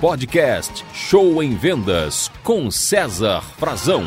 Podcast Show em Vendas com César Frazão.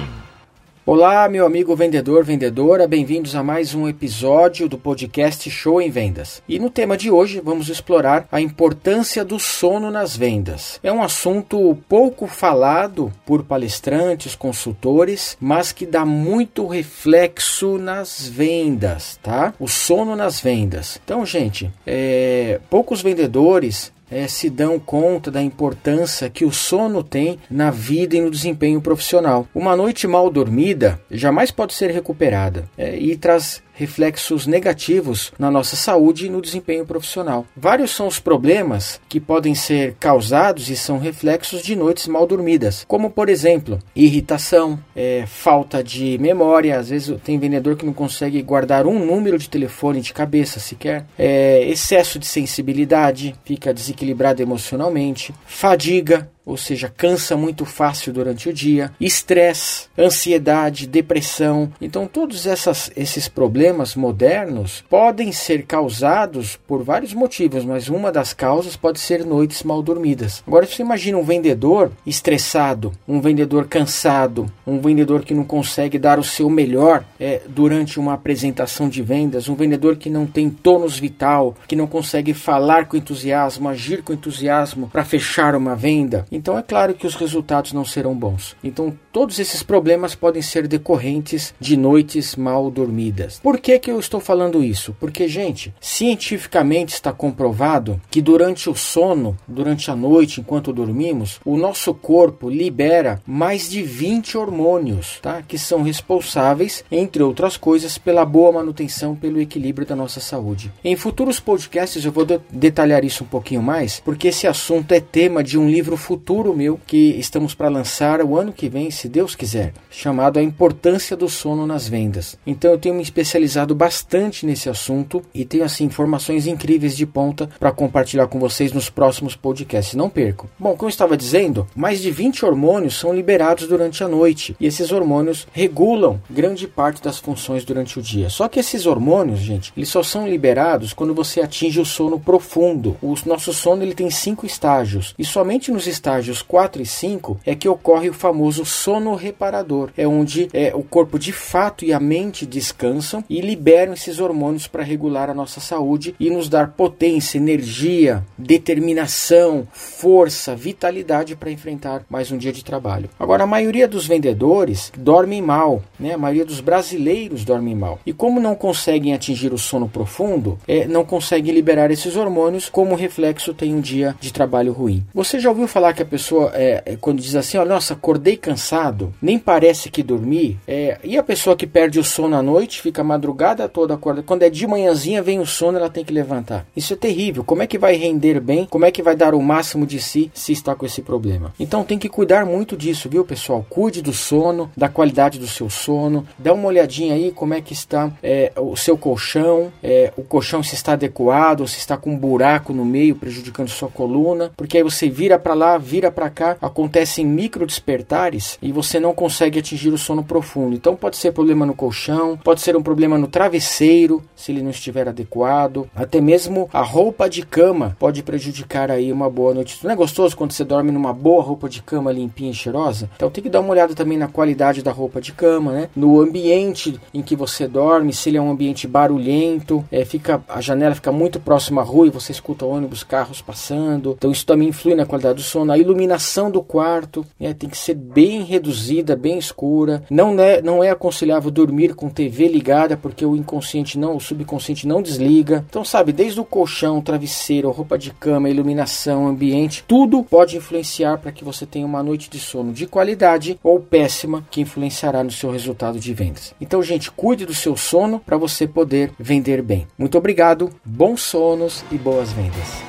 Olá, meu amigo vendedor, vendedora, bem-vindos a mais um episódio do podcast Show em Vendas. E no tema de hoje vamos explorar a importância do sono nas vendas. É um assunto pouco falado por palestrantes, consultores, mas que dá muito reflexo nas vendas, tá? O sono nas vendas. Então, gente, é, poucos vendedores é, se dão conta da importância que o sono tem na vida e no desempenho profissional. Uma noite mal dormida jamais pode ser recuperada é, e traz reflexos negativos na nossa saúde e no desempenho profissional. Vários são os problemas que podem ser causados e são reflexos de noites mal dormidas, como por exemplo, irritação, é, falta de memória. Às vezes tem vendedor que não consegue guardar um número de telefone de cabeça sequer, é, excesso de sensibilidade, fica desequilibrado emocionalmente, fadiga, ou seja, cansa muito fácil durante o dia, estresse, ansiedade, depressão. Então, todos essas, esses problemas modernos podem ser causados por vários motivos, mas uma das causas pode ser noites mal dormidas. Agora, você imagina um vendedor estressado, um vendedor cansado, um vendedor que não consegue dar o seu melhor é, durante uma apresentação de vendas, um vendedor que não tem tônus vital, que não consegue falar com entusiasmo, agir com entusiasmo para fechar uma venda. Então é claro que os resultados não serão bons. Então todos esses problemas podem ser decorrentes de noites mal dormidas. Por que, que eu estou falando isso? Porque, gente, cientificamente está comprovado que durante o sono, durante a noite, enquanto dormimos, o nosso corpo libera mais de 20 hormônios, tá? Que são responsáveis, entre outras coisas, pela boa manutenção, pelo equilíbrio da nossa saúde. Em futuros podcasts eu vou de detalhar isso um pouquinho mais, porque esse assunto é tema de um livro futuro futuro meu que estamos para lançar o ano que vem, se Deus quiser, chamado A Importância do Sono nas Vendas. Então eu tenho me especializado bastante nesse assunto e tenho assim informações incríveis de ponta para compartilhar com vocês nos próximos podcasts. Não percam. Bom, como eu estava dizendo, mais de 20 hormônios são liberados durante a noite e esses hormônios regulam grande parte das funções durante o dia. Só que esses hormônios, gente, eles só são liberados quando você atinge o sono profundo. O nosso sono ele tem cinco estágios e somente nos estágios estágios 4 e 5 é que ocorre o famoso sono reparador, é onde é, o corpo de fato e a mente descansam e liberam esses hormônios para regular a nossa saúde e nos dar potência, energia, determinação, força, vitalidade para enfrentar mais um dia de trabalho. Agora, a maioria dos vendedores dormem mal, né? a maioria dos brasileiros dormem mal. E como não conseguem atingir o sono profundo, é, não conseguem liberar esses hormônios, como reflexo tem um dia de trabalho ruim. Você já ouviu falar que a pessoa, é, é, quando diz assim, olha, nossa, acordei cansado, nem parece que dormi, é, e a pessoa que perde o sono à noite, fica a madrugada toda acordada, quando é de manhãzinha vem o sono, ela tem que levantar. Isso é terrível. Como é que vai render bem? Como é que vai dar o máximo de si se está com esse problema? Então tem que cuidar muito disso, viu, pessoal? Cuide do sono, da qualidade do seu sono, dá uma olhadinha aí como é que está é, o seu colchão, é, o colchão se está adequado, se está com um buraco no meio prejudicando sua coluna, porque aí você vira para lá, vira para cá, acontecem micro despertares e você não consegue atingir o sono profundo. Então pode ser problema no colchão, pode ser um problema no travesseiro, se ele não estiver adequado, até mesmo a roupa de cama pode prejudicar aí uma boa noite. Não é gostoso quando você dorme numa boa roupa de cama limpinha e cheirosa? Então tem que dar uma olhada também na qualidade da roupa de cama, né? No ambiente em que você dorme, se ele é um ambiente barulhento, é, fica a janela fica muito próxima à rua e você escuta ônibus, carros passando. Então isso também influi na qualidade do sono. Iluminação do quarto né, tem que ser bem reduzida, bem escura. Não é, não é aconselhável dormir com TV ligada porque o inconsciente não, o subconsciente não desliga. Então, sabe, desde o colchão, travesseiro, roupa de cama, iluminação, ambiente, tudo pode influenciar para que você tenha uma noite de sono de qualidade ou péssima que influenciará no seu resultado de vendas. Então, gente, cuide do seu sono para você poder vender bem. Muito obrigado, bons sonos e boas vendas.